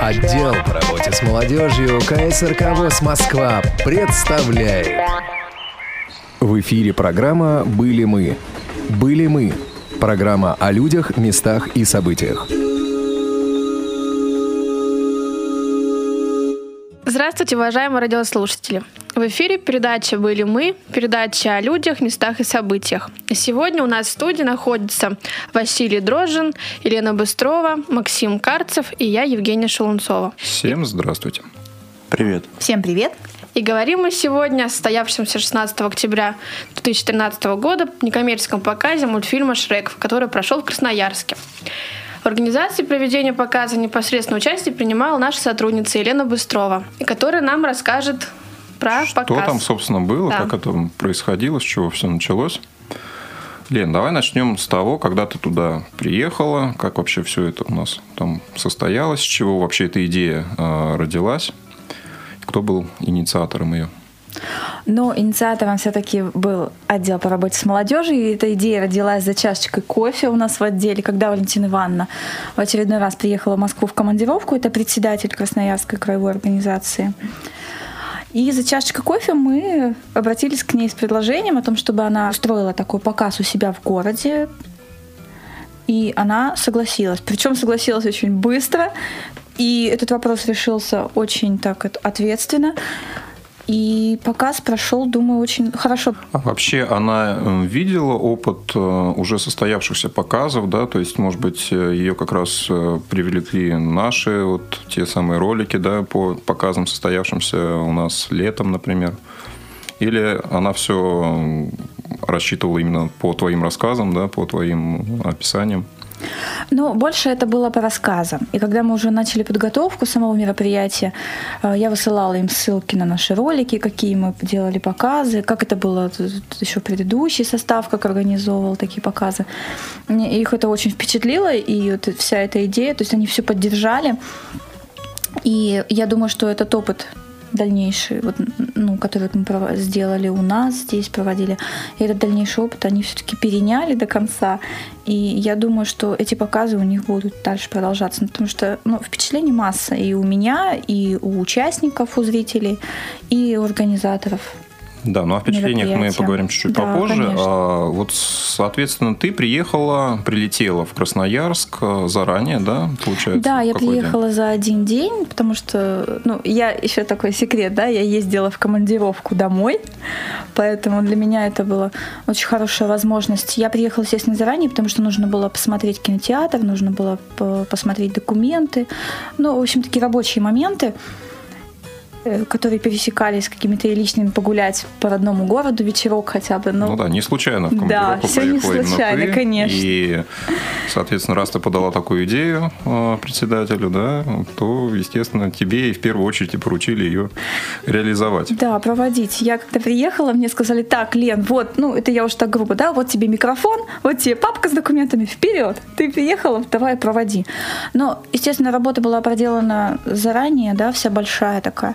Отдел по работе с молодежью КСРК ВОЗ Москва представляет. В эфире программа «Были мы». «Были мы» – программа о людях, местах и событиях. Здравствуйте, уважаемые радиослушатели. В эфире передача «Были мы», передача о людях, местах и событиях. Сегодня у нас в студии находятся Василий Дрожжин, Елена Быстрова, Максим Карцев и я, Евгения Шелунцова. Всем здравствуйте. Привет. Всем привет. И говорим мы сегодня о состоявшемся 16 октября 2013 года некоммерческом показе мультфильма «Шрек», который прошел в Красноярске. В организации проведения показа непосредственно участие принимала наша сотрудница Елена Быстрова, которая нам расскажет про Что показ. там, собственно, было, Да. как это происходило, с чего все началось? Лен, давай начнем с того, когда ты туда приехала, как вообще все это у нас там состоялось, с чего вообще эта идея э, родилась, кто был инициатором ее. Но инициатором все-таки был отдел по работе с молодежью, и эта идея родилась за чашечкой кофе у нас в отделе, когда Валентина Ивановна в очередной раз приехала в Москву в командировку, это председатель Красноярской краевой организации. И за чашечкой кофе мы обратились к ней с предложением о том, чтобы она устроила такой показ у себя в городе. И она согласилась. Причем согласилась очень быстро. И этот вопрос решился очень так от- ответственно. И показ прошел, думаю, очень хорошо. А вообще она э, видела опыт э, уже состоявшихся показов, да, то есть, может быть, э, ее как раз привлекли наши вот те самые ролики, да, по показам состоявшимся у нас летом, например. Или она все рассчитывала именно по твоим рассказам, да, по твоим описаниям. Ну, больше это было по рассказам. И когда мы уже начали подготовку самого мероприятия, э, я высылала им ссылки на наши ролики, какие мы делали показы, как это было т- т- еще предыдущий состав, как организовывал такие показы. Мне- Их это очень впечатлило, и вот вся эта идея, то есть они все поддержали. И я думаю, что этот опыт дальнейший, вот, ну, который вот мы сделали у нас здесь, проводили, и этот дальнейший опыт они все-таки переняли до конца. И я думаю, что эти показы у них будут дальше продолжаться, ну, потому что ну, впечатлений масса и у меня, и у участников, у зрителей, и у организаторов. Да, ну о впечатлениях мы поговорим чуть-чуть Да, попозже. конечно. А, вот, соответственно, ты приехала, прилетела в Красноярск э, заранее, да, получается? Да, я Какой день? приехала за один день, потому что, ну, я еще такой секрет, да, я ездила в командировку домой, поэтому для меня это была очень хорошая возможность. Я приехала, естественно, заранее, потому что нужно было посмотреть кинотеатр, нужно было по- посмотреть документы, ну, в общем, такие рабочие моменты которые пересекались с какими-то личными погулять по родному городу вечерок хотя бы. Ну, да, не случайно в Да, всё не случайно, ты. конечно. И, соответственно, раз ты подала такую идею э, председателю, да, то, естественно, тебе и в первую очередь и поручили ее реализовать. Да, проводить. Я когда приехала, мне сказали, так, Лен, вот, ну, это я уже так грубо, да, вот тебе микрофон, вот тебе папка с документами, вперед. Ты приехала, давай, проводи. Но, естественно, работа была проделана заранее, да, вся большая такая.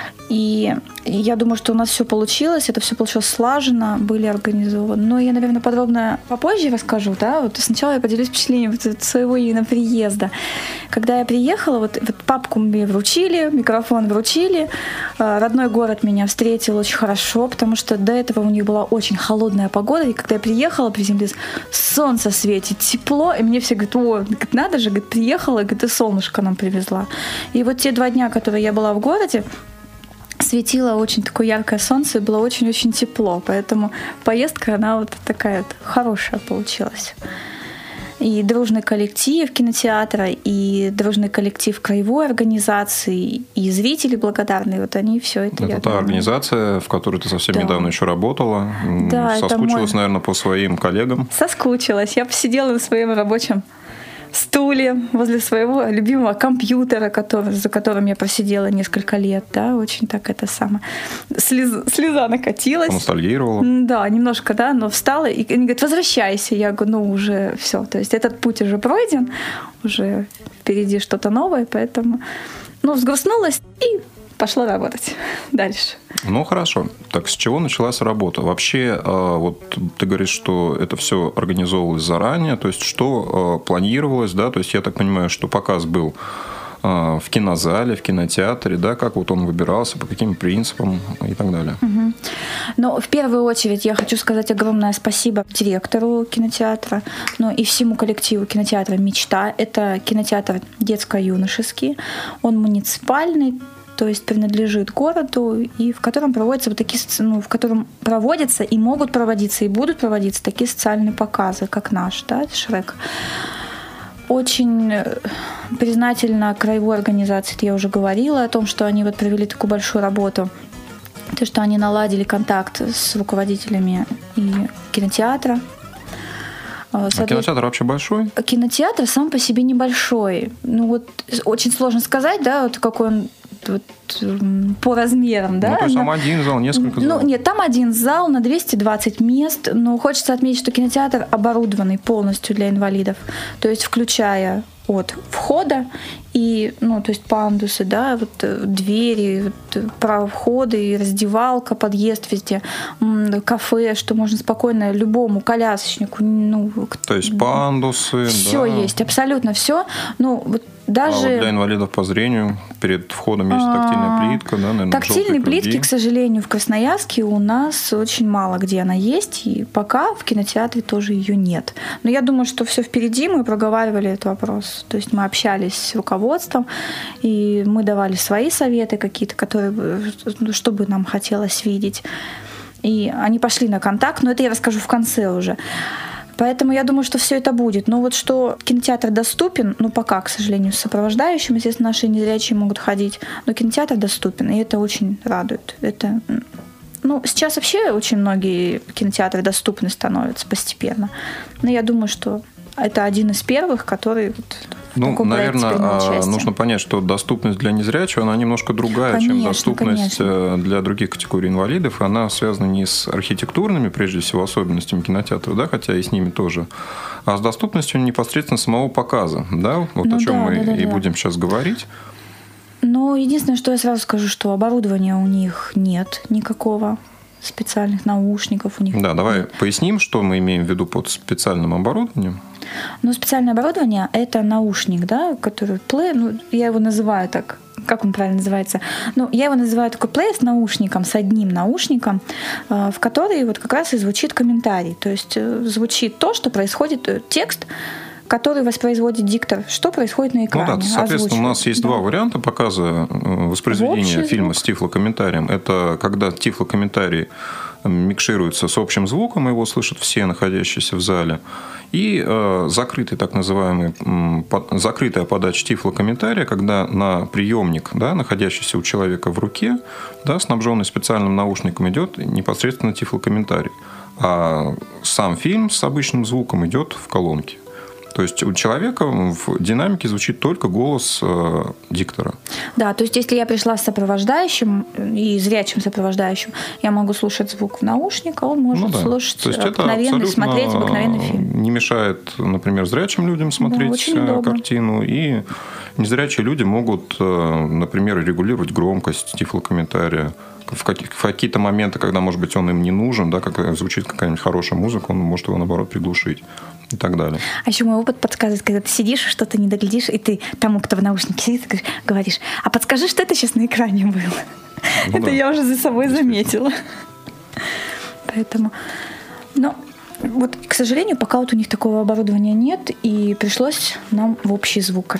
И я думаю, что у нас все получилось, это все получилось слаженно, были организованы. Но я, наверное, подробно попозже расскажу, да. Вот сначала я поделюсь впечатлением вот от своего именно приезда. Когда я приехала, вот, вот папку мне вручили, микрофон вручили, э, родной город меня встретил очень хорошо, потому что до этого у них была очень холодная погода, и когда я приехала, приземлилась, солнце светит, тепло, и мне все говорят, о, надо же, приехала, говорит, и солнышко нам привезла. И вот те два дня, которые я была в городе, светило очень такое яркое солнце, и было очень-очень тепло. Поэтому поездка, она вот такая вот хорошая получилась. И дружный коллектив кинотеатра, и дружный коллектив краевой организации, и зрители благодарные. Вот они все это... Это та думаю, организация, в которой ты совсем Да. недавно еще работала. Да, Соскучилась, мой- наверное, по своим коллегам. Соскучилась. Я посидела на своем рабочем стуле возле своего любимого компьютера, который, за которым я просидела несколько лет, да, очень так это самое. Слеза, слеза накатилась. Поностальгировала. М, Да, немножко, да, но встала, и они говорят, возвращайся. Я говорю, ну уже все, то есть этот путь уже пройден, уже впереди что-то новое, поэтому, ну, взгрустнулась и пошла работать дальше. Ну хорошо. Так с чего началась работа? Вообще, э, вот ты говоришь, что это все организовывалось заранее, то есть что э, планировалось, да? То есть я так понимаю, что показ был а, в кинозале, в кинотеатре, да, как вот он выбирался, по каким принципам и так далее. Угу. Но в первую очередь я хочу сказать огромное спасибо директору кинотеатра, ну и всему коллективу кинотеатра «Мечта». Это кинотеатр детско-юношеский, он муниципальный, то есть принадлежит городу, и в котором проводятся вот такие, ну, в котором проводятся и могут проводиться, и будут проводиться такие социальные показы, как наш, да, Шрек. Очень э, признательна краевой организации, это я уже говорила о том, что они вот провели такую большую работу то, что они наладили контакт с руководителями и кинотеатра. А кинотеатр вообще большой? Кинотеатр сам по себе небольшой. Ну вот очень сложно сказать, да, вот какой он вот, по размерам, да? Ну, то есть там один зал, несколько ну, залов? Ну, нет, там один зал на 220 мест, но хочется отметить, что кинотеатр оборудованный полностью для инвалидов, то есть включая от входа и, ну, то есть пандусы, да, вот э, двери, вот, э, проходы, раздевалка, подъезд везде, кафе, что можно спокойно любому колясочнику, ну, то есть пандусы, все да. есть, абсолютно все, ну, вот даже... А вот для инвалидов по зрению перед входом есть тактильная а, плитка, да, наверное, Тактильные плитки, к сожалению, в Красноярске у нас очень мало где она есть, и пока в кинотеатре тоже ее нет. Но я думаю, что все впереди, мы проговаривали этот вопрос. То есть мы общались с руководством, и мы давали свои советы какие-то, которые, ну, чтобы нам хотелось видеть. И они пошли на контакт, но это я расскажу в конце уже. Поэтому я думаю, что все это будет. Но вот что кинотеатр доступен, ну пока, к сожалению, с сопровождающим, естественно, наши незрячие могут ходить, но кинотеатр доступен, и это очень радует. Это ну, сейчас вообще очень многие кинотеатры доступны становятся постепенно. Но я думаю, что это один из первых, который вот ну, наверное, а, нужно понять, что доступность для незрячего, она немножко другая, конечно, чем доступность конечно. Э, для других категорий инвалидов. Она связана не с архитектурными, прежде всего, особенностями кинотеатра, да, хотя и с ними тоже, а с доступностью непосредственно самого показа, да, вот ну, о чем да, мы да, да, и да. будем сейчас говорить. Ну, единственное, что я сразу скажу, что оборудования у них нет никакого специальных наушников у них. Да, давай поясним, что мы имеем в виду под специальным оборудованием. Ну, специальное оборудование – это наушник, да, который плей, ну, я его называю так, как он правильно называется? Ну, я его называю такой плей с наушником, с одним наушником, э, в который вот как раз и звучит комментарий. То есть э, звучит то, что происходит, э, текст, который воспроизводит диктор, что происходит на экране. Ну да, соответственно, у нас есть да. два варианта показа воспроизведения фильма с тифлокомментарием. Это когда тифлокомментарий микшируется с общим звуком, его слышат все находящиеся в зале. И э, закрытый так называемый, под, закрытая подача тифлокомментария, когда на приемник, да, находящийся у человека в руке, да, снабженный специальным наушником, идет непосредственно тифлокомментарий. А сам фильм с обычным звуком идет в колонке. То есть у человека в динамике звучит только голос э, диктора. Да, то есть если я пришла с сопровождающим и зрячим сопровождающим, я могу слушать звук в наушниках, он может ну, да. слушать то есть обыкновенный, смотреть обыкновенный фильм. Не мешает, например, зрячим людям смотреть да, э, картину, и незрячие люди могут, э, например, регулировать громкость тифлокомментария в, в какие-то моменты, когда, может быть, он им не нужен, да, как звучит какая-нибудь хорошая музыка, он может его, наоборот, приглушить и так далее. А еще мой опыт подсказывает, когда ты сидишь, что-то не доглядишь, и ты тому, кто в наушнике сидит, говоришь, а подскажи, что это сейчас на экране было. Ну, это да. я уже за собой заметила. Поэтому, но вот, к сожалению, пока вот у них такого оборудования нет, и пришлось нам в общий звук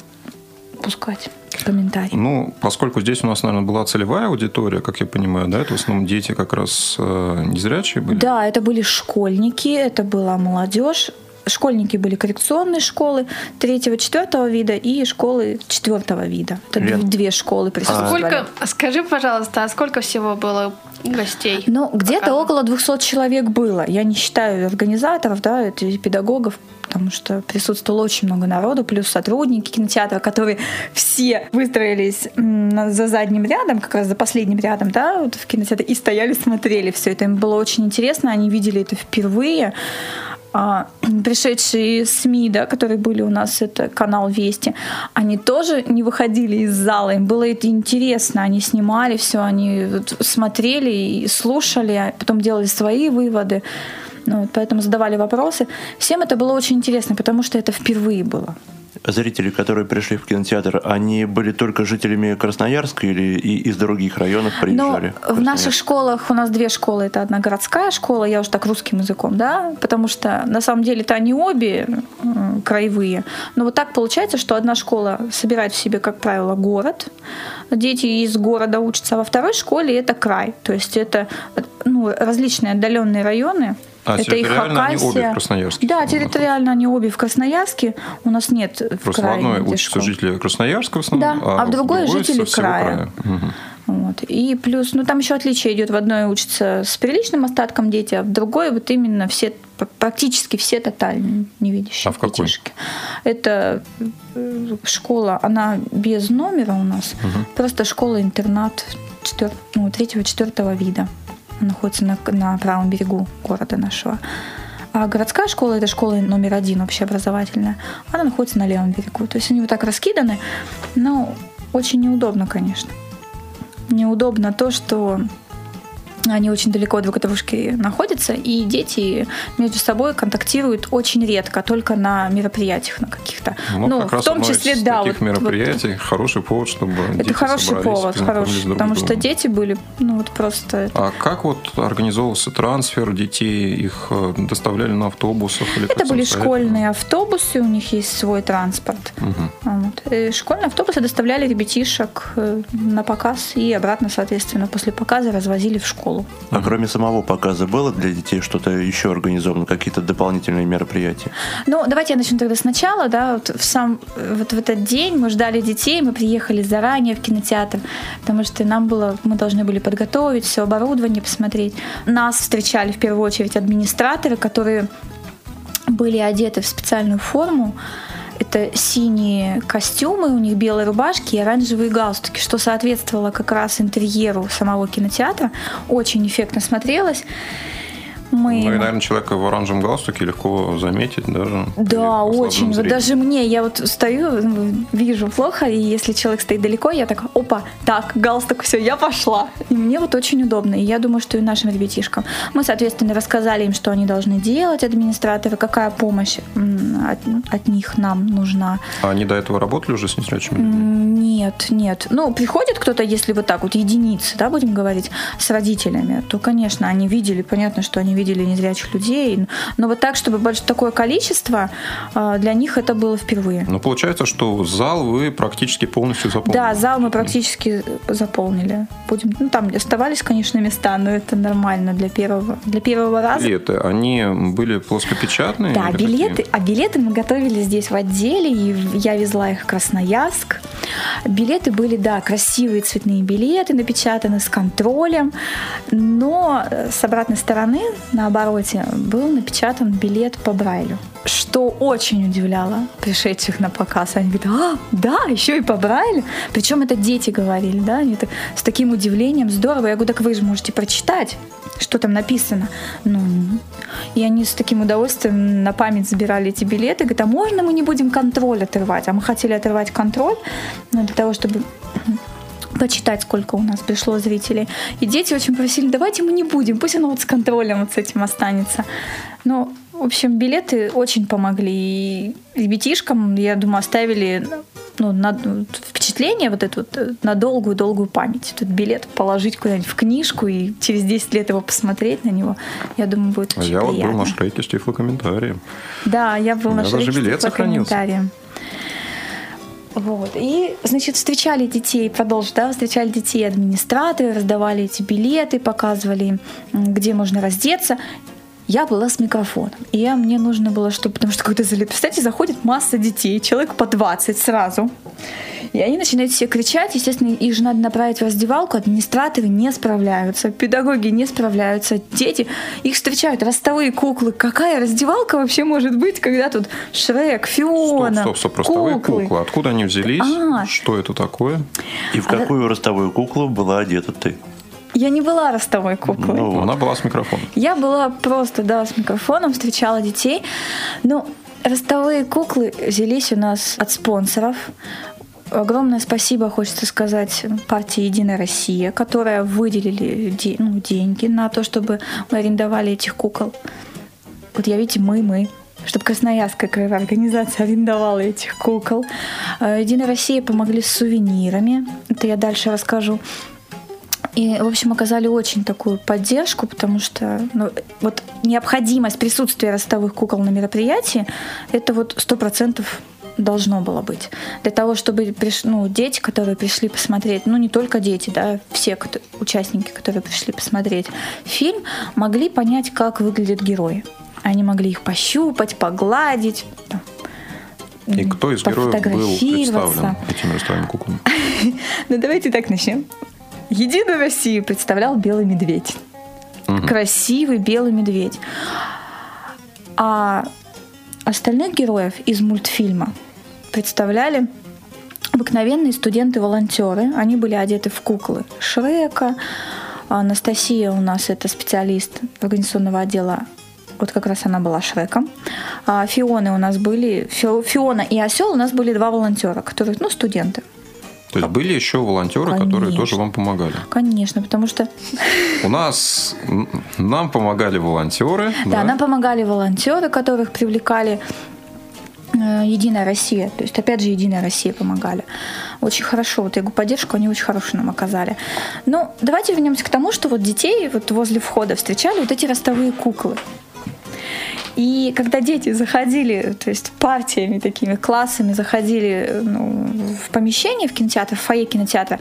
пускать комментарий. Ну, поскольку здесь у нас, наверное, была целевая аудитория, как я понимаю, да, это в основном дети как раз э, незрячие были? Да, это были школьники, это была молодежь школьники были коррекционные школы третьего, четвертого вида и школы четвертого вида. Это Лен. две школы присутствовали. А сколько, скажи, пожалуйста, а сколько всего было гостей? Ну, где-то около 200 человек было. Я не считаю организаторов, да, педагогов, потому что присутствовало очень много народу, плюс сотрудники кинотеатра, которые все выстроились за задним рядом, как раз за последним рядом, да, вот в кинотеатре, и стояли, смотрели все это. Им было очень интересно, они видели это впервые а, пришедшие СМИ, да, которые были у нас, это канал Вести, они тоже не выходили из зала, им было это интересно, они снимали все, они смотрели и слушали, а потом делали свои выводы, ну, поэтому задавали вопросы. Всем это было очень интересно, потому что это впервые было. Зрители, которые пришли в кинотеатр, они были только жителями Красноярска или и из других районов приезжали? Ну, в наших школах у нас две школы. Это одна городская школа, я уже так русским языком, да, потому что на самом деле-то они обе краевые. Но вот так получается, что одна школа собирает в себе, как правило, город. Дети из города учатся, а во второй школе это край. То есть это ну, различные отдаленные районы, а это и Хакасия. они обе в Красноярске? Да, территориально они обе в Красноярске. У нас нет Просто в, крае, в одной учатся жители Красноярска в основном, да, а, а в другой, другой жители края. края. Угу. Вот. И плюс, ну там еще отличие идет. В одной учатся с приличным остатком дети, а в другой вот именно все, практически все тотально невидящие а в какой? детишки. Это э, школа, она без номера у нас, угу. просто школа-интернат четвер... ну, третьего-четвертого вида находится на, на правом берегу города нашего. А городская школа, это школа номер один общеобразовательная, она находится на левом берегу. То есть они вот так раскиданы, но очень неудобно, конечно. Неудобно то, что они очень далеко друг от дружки находятся, и дети между собой контактируют очень редко, только на мероприятиях на каких-то. Ну, ну в том числе, из да. Таких вот, мероприятий вот, хороший повод, чтобы Это дети хороший повод, хороший, друг потому что дети были, ну вот просто. А как вот организовывался трансфер детей? Их э, доставляли на автобусах или Это были школьные автобусы, у них есть свой транспорт. Угу. Вот. И школьные автобусы доставляли ребятишек э, на показ и обратно, соответственно, после показа развозили в школу школу. А кроме самого показа было для детей что-то еще организовано, какие-то дополнительные мероприятия? Ну, давайте я начну тогда сначала, да, вот в сам вот в этот день мы ждали детей, мы приехали заранее в кинотеатр, потому что нам было, мы должны были подготовить все оборудование, посмотреть. Нас встречали в первую очередь администраторы, которые были одеты в специальную форму, это синие костюмы, у них белые рубашки и оранжевые галстуки, что соответствовало как раз интерьеру самого кинотеатра. Очень эффектно смотрелось мы... Ну и, наверное, человека в оранжевом галстуке легко заметить даже. Да, очень. Вот даже мне, я вот стою, вижу плохо, и если человек стоит далеко, я так, опа, так, галстук, все, я пошла. И мне вот очень удобно. И я думаю, что и нашим ребятишкам. Мы, соответственно, рассказали им, что они должны делать, администраторы, какая помощь от, от них нам нужна. А они до этого работали уже с незрячими Нет, нет. Ну, приходит кто-то, если вот так вот, единицы, да, будем говорить, с родителями, то, конечно, они видели, понятно, что они видели незрячих людей. Но вот так, чтобы больше такое количество, а, для них это было впервые. Ну, получается, что зал вы практически полностью заполнили. Да, зал мы практически заполнили. Будем, ну, там оставались, конечно, места, но это нормально для первого, для первого раза. Билеты, они были плоскопечатные? Да, билеты, а билеты мы готовили здесь в отделе, и я везла их в Красноярск. Билеты были, да, красивые цветные билеты, напечатаны с контролем, но с обратной стороны на обороте был напечатан билет по Брайлю. Что очень удивляло пришедших на показ. Они говорят, а, да, еще и по Брайлю. Причем это дети говорили, да, они так, с таким удивлением, здорово. Я говорю, так вы же можете прочитать, что там написано. Ну, и они с таким удовольствием на память забирали эти билеты. Говорят, а можно мы не будем контроль отрывать? А мы хотели отрывать контроль, но для того, чтобы почитать, сколько у нас пришло зрителей. И дети очень просили, давайте мы не будем, пусть оно вот с контролем вот с этим останется. Но, в общем, билеты очень помогли. И ребятишкам, я думаю, оставили ну, на, впечатление вот это вот э, на долгую-долгую память. Этот билет положить куда-нибудь в книжку и через 10 лет его посмотреть на него, я думаю, будет а очень я приятно. вот был на Шрейке с тифлокомментарием. Да, я был на Шрейке с тифлокомментарием. Вот. И, значит, встречали детей, продолжу, да, встречали детей администраторы, раздавали эти билеты, показывали, где можно раздеться. Я была с микрофоном. И я, мне нужно было, чтобы... Потому что когда залет... Представьте, заходит масса детей, человек по 20 сразу. И они начинают все кричать. Естественно, их же надо направить в раздевалку. Администраторы не справляются, педагоги не справляются, дети. Их встречают ростовые куклы. Какая раздевалка вообще может быть, когда тут Шрек, Фиона, Стоп, стоп, стоп, ростовые куклы. куклы. Откуда они взялись? А, Что это такое? И в какую а... ростовую куклу была одета ты? Я не была ростовой куклой. Ну, она была с микрофоном. Я была просто, да, с микрофоном, встречала детей. Ну, ростовые куклы взялись у нас от спонсоров. Огромное спасибо, хочется сказать, партии «Единая Россия», которая выделили ну, деньги на то, чтобы мы арендовали этих кукол. Вот я, видите, мы, мы. чтобы Красноярская краевая организация арендовала этих кукол. Э, Единая Россия помогли с сувенирами. Это я дальше расскажу. И, в общем, оказали очень такую поддержку, потому что ну, вот необходимость присутствия ростовых кукол на мероприятии, это вот сто процентов должно было быть. Для того, чтобы приш... ну, дети, которые пришли посмотреть, ну не только дети, да, все кто... участники, которые пришли посмотреть фильм, могли понять, как выглядят герои. Они могли их пощупать, погладить, там, И кто из героев был представлен этими ростовыми куклами? Ну давайте так начнем. Единую Россию представлял белый медведь. Красивый белый медведь. А остальных героев из мультфильма представляли обыкновенные студенты-волонтеры. Они были одеты в куклы Шрека. Анастасия у нас это специалист организационного отдела вот как раз она была Шреком. А Фионы у нас были, Фи- Фиона и Осел у нас были два волонтера, которые, ну, студенты. То есть были еще волонтеры, которые Конечно. тоже вам помогали. Конечно, потому что У нас нам помогали волонтеры. Да, нам помогали волонтеры, которых привлекали э, Единая Россия. То есть, опять же, Единая Россия помогали. Очень хорошо. Вот я говорю, поддержку они очень хорошую нам оказали. Но давайте вернемся к тому, что вот детей вот возле входа встречали вот эти ростовые куклы. И когда дети заходили, то есть партиями такими, классами заходили ну, в помещение, в кинотеатр, в фойе кинотеатра,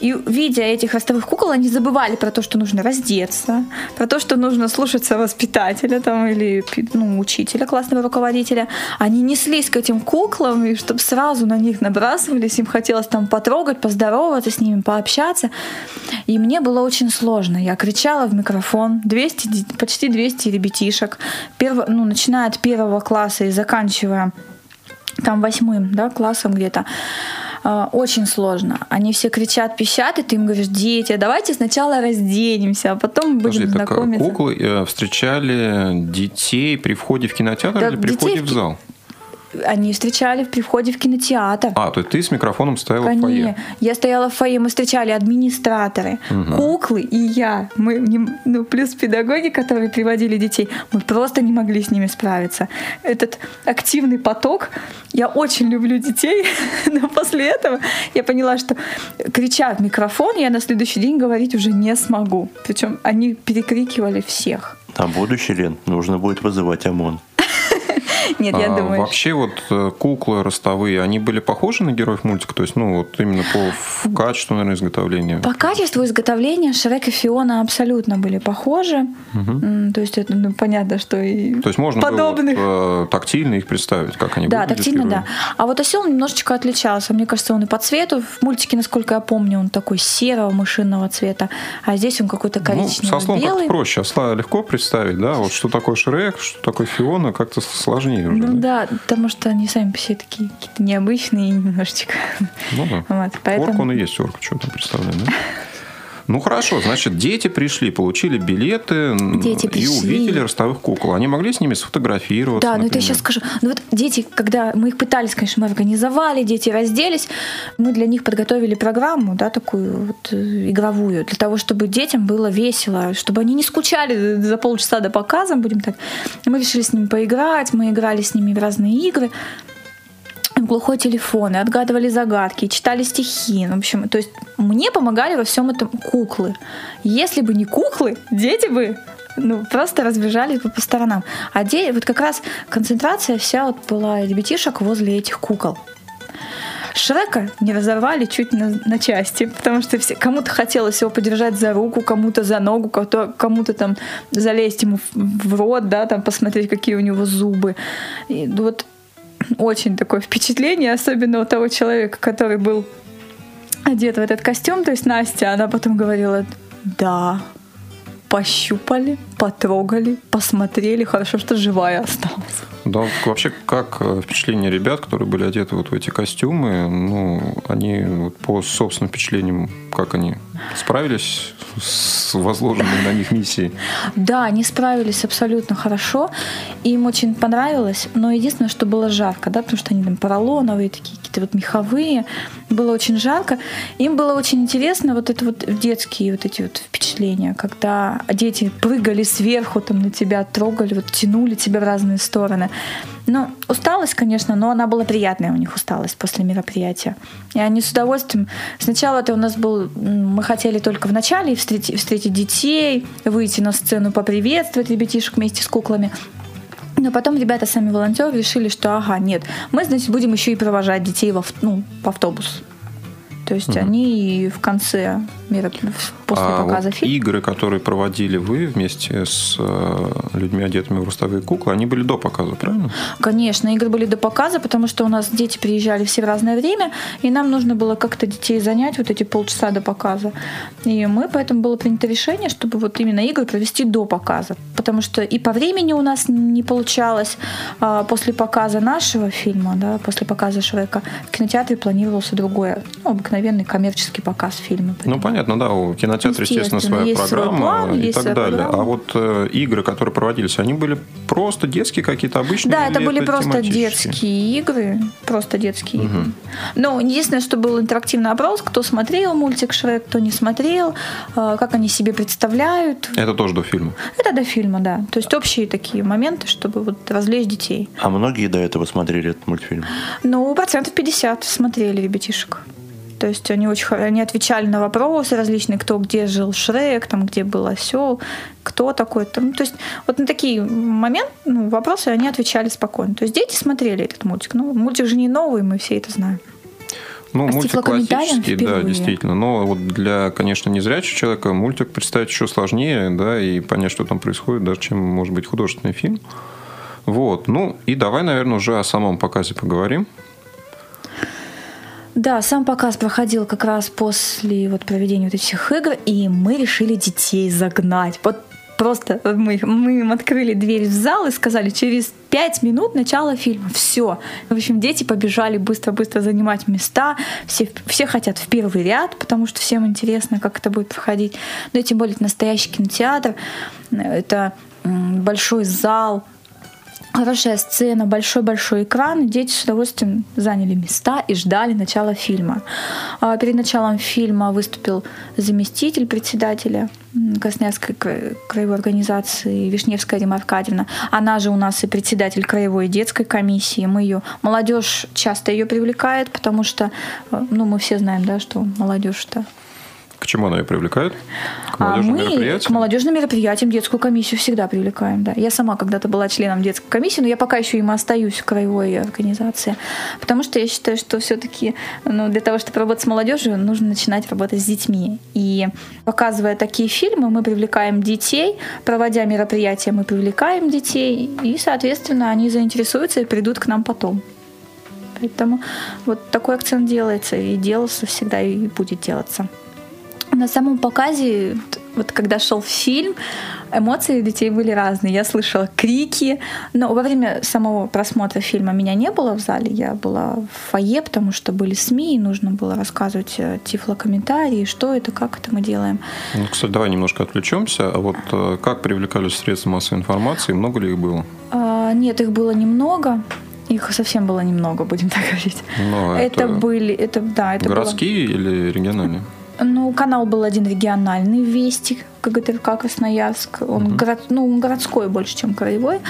и видя этих ростовых кукол, они забывали про то, что нужно раздеться, про то, что нужно слушаться воспитателя там, или ну, учителя, классного руководителя. Они неслись к этим куклам, и чтобы сразу на них набрасывались, им хотелось там потрогать, поздороваться с ними, пообщаться. И мне было очень сложно. Я кричала в микрофон, 200, ди- почти 200 ребятишек, перво- ну, начиная от первого класса и заканчивая там восьмым да, классом где-то. А, Очень сложно. Они все кричат, пищат, и ты им говоришь, дети, давайте сначала разденемся, а потом будем Подожди, так а знакомиться. куклы э, встречали детей при входе в кинотеатр Да, или при входе в в зал? Они встречали при входе в кинотеатр. А, то есть ты с микрофоном стояла в Конечно. фойе. Я стояла в фойе, мы встречали администраторы, куклы и я. Мы, не- ну, плюс педагоги, которые приводили детей, мы просто не могли с ними справиться. Этот активный поток, я очень люблю детей, но после этого я поняла, что крича в микрофон, я на следующий день говорить уже не смогу. Причем они перекрикивали всех. На будущее, Лен, нужно будет вызывать ОМОН. Нет, я А, думаю, Вообще вот э, куклы ростовые, они были похожи на героев мультика? То есть, ну, вот именно по качеству, наверное, изготовления? По качеству изготовления Шрек и Фиона абсолютно были похожи. То есть это ну, понятно, что и То есть можно было э, тактильно их представить, как они Да, тактильно, да. А вот осел немножечко отличался. Мне кажется, он и по цвету. В мультике, насколько я помню, он такой серого мышиного цвета. А здесь он какой-то Ну, коричневый со слом как-то проще. Осла легко представить, да? Вот что такое Шрек, что такое Фиона, как-то сложнее уже. Ну да? да, потому что они сами по себе такие какие-то необычные немножечко. Ну да. Вот, поэтому... Орк он и есть орк, что там представляет, да? Ну хорошо, значит, дети пришли, получили билеты Дети и пришли. увидели ростовых кукол. Они могли с ними сфотографироваться. Да, ну это я например? сейчас скажу. Ну вот дети, когда мы их пытались, конечно, мы организовали, дети разделись, мы для них подготовили программу, да, такую вот э, игровую, для того, чтобы детям было весело, чтобы они не скучали за полчаса до показа, будем так. И мы решили с ними поиграть, мы играли с ними в разные игры глухой телефон, и отгадывали загадки, и читали стихи. В общем, то есть мне помогали во всем этом куклы. Если бы не куклы, дети бы ну, просто разбежались бы по сторонам. А де... вот как раз концентрация вся вот была ребятишек возле этих кукол. Шрека не разорвали чуть на, на части, потому что все, кому-то хотелось его подержать за руку, кому-то за ногу, кому-то там залезть ему в, в рот, да, там посмотреть, какие у него зубы. И вот очень такое впечатление, особенно у того человека, который был одет в этот костюм, то есть Настя, она потом говорила, да, пощупали, потрогали, посмотрели, хорошо, что живая осталась. Да, вообще, как э, впечатление ребят, которые были одеты вот в эти костюмы, ну, они вот по собственным впечатлениям, как они Справились с возложенной на них миссией? Да, они справились абсолютно хорошо. Им очень понравилось, но единственное, что было жарко, да, потому что они там поролоновые, такие какие-то вот меховые. Было очень жарко. Им было очень интересно вот это вот детские вот эти вот впечатления, когда дети прыгали сверху там на тебя, трогали, вот тянули тебя в разные стороны. Ну, усталость, конечно, но она была приятная у них усталость после мероприятия. И они с удовольствием... Сначала это у нас был... Мы хотели только в начале встретить, встретить детей, выйти на сцену, поприветствовать ребятишек вместе с куклами. Но потом ребята, сами волонтеры, решили, что ага, нет, мы, значит, будем еще и провожать детей в, ну, в автобус. То есть угу. они в конце после а показа вот фильма. Игры, которые проводили вы вместе с э, людьми, одетыми в ростовые куклы, они были до показа, правильно? Конечно, игры были до показа, потому что у нас дети приезжали все в разное время, и нам нужно было как-то детей занять вот эти полчаса до показа. И мы, поэтому было принято решение, чтобы вот именно игры провести до показа. Потому что и по времени у нас не получалось. А после показа нашего фильма, да, после показа Шрека, в кинотеатре планировался другой, ну, обыкновенный коммерческий показ фильма. Ну, понятно да, у кинотеатра, естественно, своя есть программа план, и так далее. Программа. А вот э, игры, которые проводились, они были просто детские какие-то обычные? Да, это были это просто детские игры, просто детские угу. игры. Но единственное, что был интерактивный опрос, кто смотрел мультик Шрек, кто не смотрел, э, как они себе представляют. Это тоже до фильма? Это до фильма, да. То есть общие такие моменты, чтобы вот развлечь детей. А многие до этого смотрели этот мультфильм? Ну, процентов 50 смотрели ребятишек. То есть они очень они отвечали на вопросы различные, кто где жил Шрек, там где был осел, кто такой. Там, то есть вот на такие моменты, ну, вопросы они отвечали спокойно. То есть дети смотрели этот мультик. Ну, мультик же не новый, мы все это знаем. Ну, а мультик классический, да, действительно. Но вот для, конечно, незрячего человека мультик представить еще сложнее, да, и понять, что там происходит, даже чем, может быть, художественный фильм. Вот. Ну, и давай, наверное, уже о самом показе поговорим. Да, сам показ проходил как раз после вот проведения вот этих игр, и мы решили детей загнать. Вот просто мы, мы им открыли дверь в зал и сказали, через пять минут начало фильма. Все. В общем, дети побежали быстро-быстро занимать места. Все, все хотят в первый ряд, потому что всем интересно, как это будет проходить. Ну и тем более это настоящий кинотеатр. Это большой зал, хорошая сцена, большой-большой экран, дети с удовольствием заняли места и ждали начала фильма. А перед началом фильма выступил заместитель председателя Красноярской краевой организации Вишневская Рима Аркадьевна. Она же у нас и председатель краевой детской комиссии. Мы ее молодежь часто ее привлекает, потому что э, ну, мы все знаем, да, что молодежь-то к чему она ее привлекает? К молодежным а мы мероприятиям? к молодежным мероприятиям детскую комиссию всегда привлекаем, да. Я сама когда-то была членом детской комиссии, но я пока еще им остаюсь в краевой организации, потому что я считаю, что все-таки ну, для того, чтобы работать с молодежью, нужно начинать работать с детьми. И показывая такие фильмы, мы привлекаем детей, проводя мероприятия, мы привлекаем детей, и, соответственно, они заинтересуются и придут к нам потом. Поэтому вот такой акцент делается и делался всегда и будет делаться. На самом показе, вот когда шел фильм, эмоции детей были разные. Я слышала крики, но во время самого просмотра фильма меня не было в зале, я была в фойе, потому что были СМИ, и нужно было рассказывать э, тифлокомментарии, что это, как это мы делаем. Ну, кстати, давай немножко отвлечемся. А вот э, как привлекались средства массовой информации, много ли их было? А, нет, их было немного. Их совсем было немного, будем так говорить. Но это, это были, это да, это городские было... или региональные? Ну, канал был один региональный, Вести, КГТРК Красноярск. Он угу. город, ну, городской больше, чем краевой.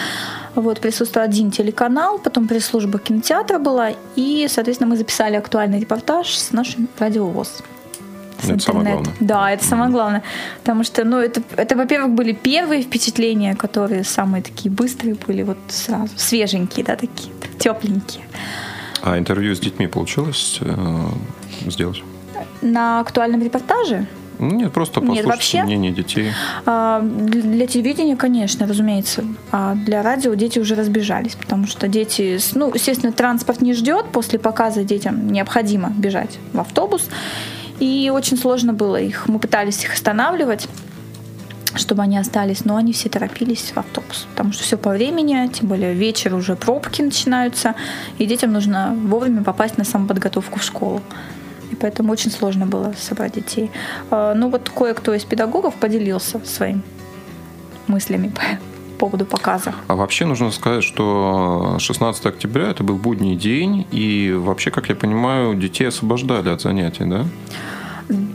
Вот, присутствовал один телеканал, потом пресс-служба кинотеатра была, и, соответственно, мы записали актуальный репортаж с нашим радиовоз. С это самое главное. Да, это самое главное. Потому что, ну, это, это, во-первых, были первые впечатления, которые самые такие быстрые были, вот сразу, свеженькие, да, такие, тепленькие. А интервью с детьми получилось э, сделать? На актуальном репортаже? Нет, просто послушать Нет, вообще, мнение детей. А, для телевидения, конечно, разумеется. А для радио дети уже разбежались, потому что дети, ну, естественно, транспорт не ждет. После показа детям необходимо бежать в автобус. И очень сложно было их. Мы пытались их останавливать чтобы они остались, но они все торопились в автобус, потому что все по времени, тем более вечер уже пробки начинаются, и детям нужно вовремя попасть на самоподготовку в школу. И поэтому очень сложно было собрать детей. А, ну вот кое-кто из педагогов поделился своими мыслями по поводу показа. А вообще нужно сказать, что 16 октября это был будний день, и вообще, как я понимаю, детей освобождали от занятий, да?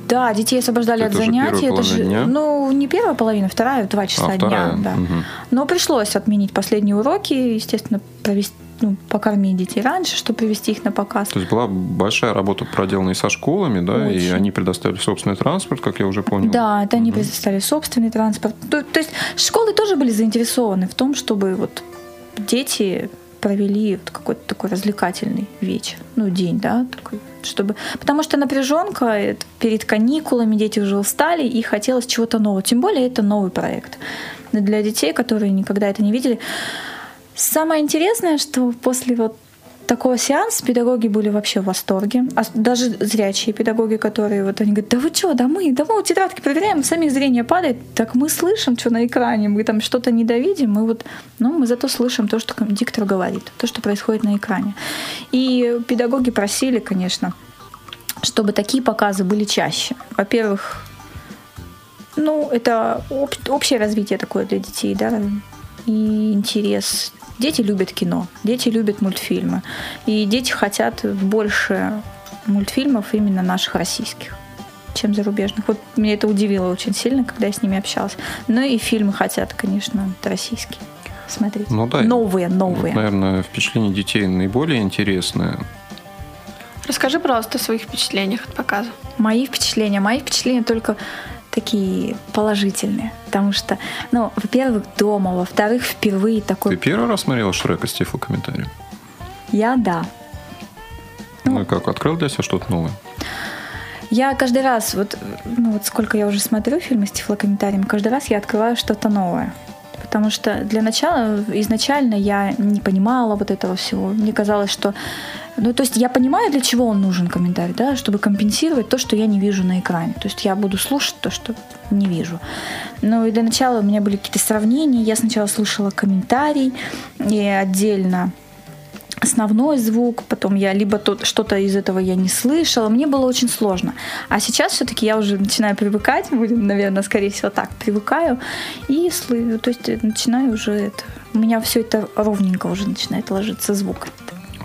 Да, детей освобождали Это от занятий. Это же, дня? ну, не первая половина, вторая, два часа А, дня. вторая? Да. Мгм. Но пришлось отменить последние уроки, естественно, провести, ну, покормить детей раньше, чтобы привести их на показ. То есть была большая работа проделана и со школами, да, и Очень. они предоставили собственный транспорт, как я уже понял. Да, это они предоставили собственный транспорт. То, то есть школы тоже были заинтересованы в том, чтобы вот дети провели вот какой-то такой развлекательный вечер, ну, день, да, такой, чтобы... Потому что напряженка перед каникулами, дети уже устали, и хотелось чего-то нового. Тем более это новый проект. Для детей, которые никогда это не видели. Самое интересное, что после вот такого сеанса педагоги были вообще в восторге. А даже зрячие педагоги, которые вот они говорят, да вы что, да мы, да мы вот тетрадки проверяем, сами зрение падает, так мы слышим, что на экране, мы там что-то не довидим, мы вот, ну, мы зато слышим то, что диктор говорит, то, что происходит на экране. И педагоги просили, конечно, чтобы такие показы были чаще. Во-первых, ну, это об- общее развитие такое для детей, да, и интерес. Дети любят кино, дети любят мультфильмы, и дети хотят больше мультфильмов именно наших российских чем зарубежных. Вот меня это удивило очень сильно, когда я с ними общалась. Ну и фильмы хотят, конечно, российские смотреть. Ну да. Новые, новые. Наверное, впечатление детей наиболее интересное. Расскажи, пожалуйста, о своих впечатлениях от показа. Мои впечатления, мои впечатления только такие положительные, потому что, ну, во-первых, дома, во-вторых, впервые такой. Ты первый раз смотрела Шрека с тифлокомментарием? Я да. Ну и как, открыл для себя что-то новое? Я каждый раз, вот, ну вот сколько я уже смотрю фильмы с тифлокомментарием, каждый раз я открываю что-то новое. Потому что для начала, изначально я не понимала вот этого всего. Мне казалось, что... Ну, то есть я понимаю, для чего он нужен комментарий, да, чтобы компенсировать то, что я не вижу на экране. То есть я буду слушать то, что не вижу. Ну и для начала у меня были какие-то сравнения. Я сначала слушала комментарий и отдельно основной звук, потом я либо тут что-то из этого я не слышала, мне было очень сложно. А сейчас все-таки я уже начинаю привыкать, будем, наверное, скорее всего так, привыкаю и слы- то есть начинаю уже это, у меня все это ровненько уже начинает ложиться звук.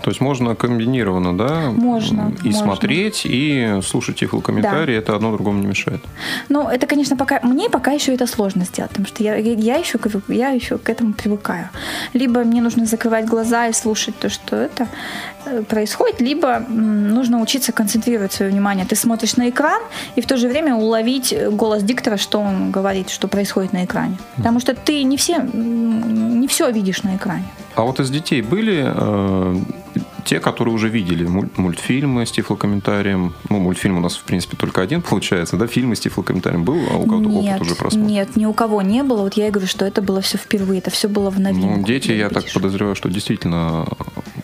То есть можно комбинированно, да? Можно, И можно. смотреть, и слушать тифлокомментарии, это одно другому не мешает. Ну, это, конечно, пока мне пока еще это сложно сделать, потому что я, я, еще, к- я еще к этому привыкаю. Либо мне нужно закрывать глаза и слушать то, что это э, происходит, либо нужно учиться концентрировать свое внимание. Ты смотришь на экран и в то же время уловить э, голос диктора, что он говорит, что происходит на экране. Потому что ты не все, не все видишь на экране. А вот из детей были э, те, которые уже видели муль- мультфильмы с тифлокомментарием? Ну, мультфильм у нас, в принципе, только один получается, да? Фильмы с тифлокомментарием был, а у кого-то опыт уже просмотра? нет, ни у кого не было. Вот я и говорю, что это было все впервые, это все было в новинку. Ну, дети, я так ребятишек. подозреваю, что действительно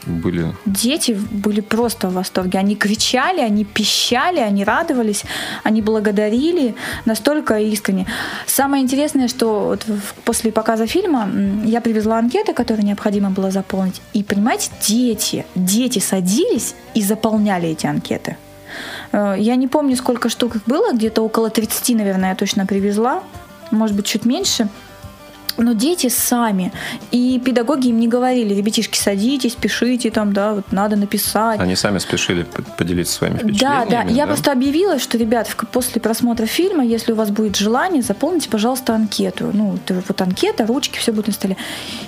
были... Дети были просто в восторге. Они кричали, они пищали, они радовались, они благодарили настолько искренне. Самое интересное, что вот после показа фильма я привезла анкеты, которые необходимо было заполнить. И, понимаете, дети, дети садились и заполняли эти анкеты. Э, Я не помню, сколько штук их было, где-то около 30, наверное, я точно привезла, может быть, чуть меньше. Но дети сами. И педагоги им не говорили, ребятишки, садитесь, пишите там, да, вот надо написать. Они сами спешили поделиться своими Да, впечатлениями. да. Я просто объявила, что, ребят, после просмотра фильма, если у вас будет желание, заполните, пожалуйста, анкету. Ну, вот анкета, ручки, все будет на столе.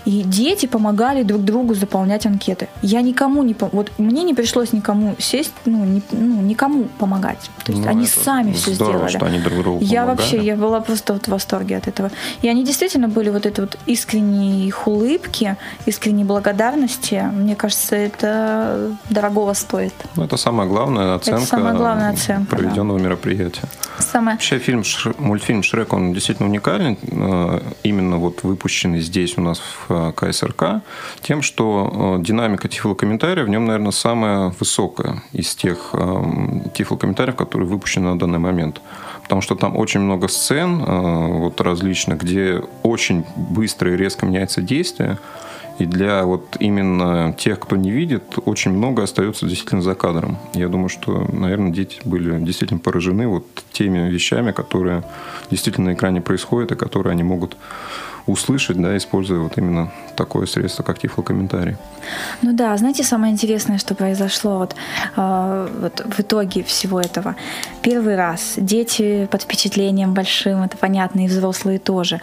И дети помогали друг другу заполнять анкеты. Я никому не... Вот мне не пришлось никому сесть, ну, ни- ну, никому помогать. То есть Ну, они сами все здорово, сделали. что они друг другу Я помогали. вообще, я была просто вот в восторге от этого. И они действительно были вот это вот искренние их улыбки, искренние благодарности. Мне кажется, это дорогого стоит. Ну, это самая главная оценка, самая главная оценка, проведенного мероприятия. Самое... Вообще фильм, мультфильм «Шрек», он действительно уникален, э, именно вот выпущенный здесь у нас в э, КСРК, тем, что э, динамика тифлокомментария в нем, наверное, самая высокая из тех э, тифлокомментариев, которые выпущены на данный момент. Потому что там очень много сцен э, вот различных, где очень быстро и резко меняется действие, И для вот именно тех, кто не видит, очень много остается действительно за кадром. Я думаю, что, наверное, дети были действительно поражены вот теми вещами, которые действительно на экране происходят и которые они могут услышать, да, используя вот именно такое средство, как тифлокомментарий. Ну да, знаете, самое интересное, что произошло вот, э, вот в итоге всего этого. Первый раз дети под впечатлением большим, это понятно, и взрослые тоже.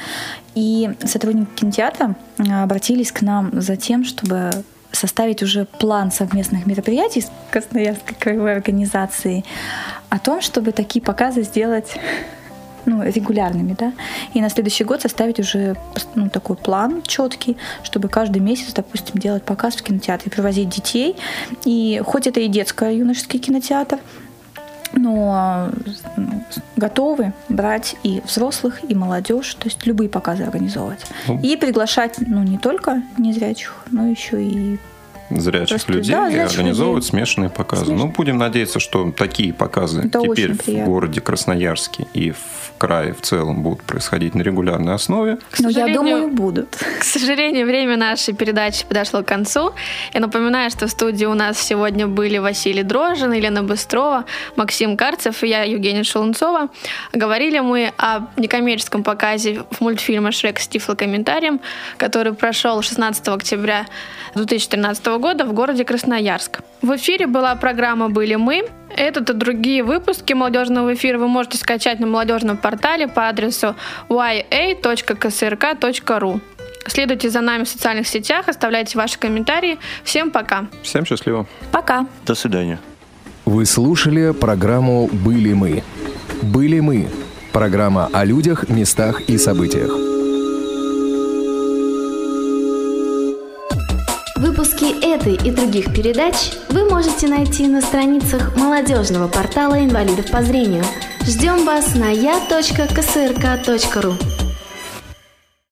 И сотрудники кинотеатра обратились к нам за тем, чтобы составить уже план совместных мероприятий с Красноярской краевой организацией о том, чтобы такие показы сделать ну, регулярными, да, и на следующий год составить уже ну, такой план четкий, чтобы каждый месяц, допустим, делать показ в кинотеатре, привозить детей. И хоть это и детско-юношеский кинотеатр, но готовы брать и взрослых, и молодежь, то есть любые показы организовывать. Ну, и приглашать, ну, не только незрячих, но еще и зрячих Просто, людей да, и организовывают людей. смешанные показы. Смешно. Ну, будем надеяться, что такие показы Это теперь в городе Красноярске и в крае в целом будут происходить на регулярной основе. Но я думаю, будут. К сожалению, время нашей передачи подошло к концу. Я напоминаю, что в студии у нас сегодня были Василий Дрожжин, Елена Быстрова, Максим Карцев и я, Евгения Шелунцова. Говорили мы о некоммерческом показе в мультфильма «Шрек» с тифлокомментарием, который прошел 16 октября 2013 года в городе Красноярск. В эфире была программа «Были мы». Этот и другие выпуски молодежного эфира вы можете скачать на молодежном портале по адресу ya.ksrk.ru. Следуйте за нами в социальных сетях, оставляйте ваши комментарии. Всем пока. Всем счастливо. Пока. До свидания. Вы слушали программу «Были мы». «Были мы» – программа о людях, местах и событиях. Выпуски этой и других передач вы можете найти на страницах молодежного портала инвалидов по зрению. Ждем вас на я.ксрк.ру.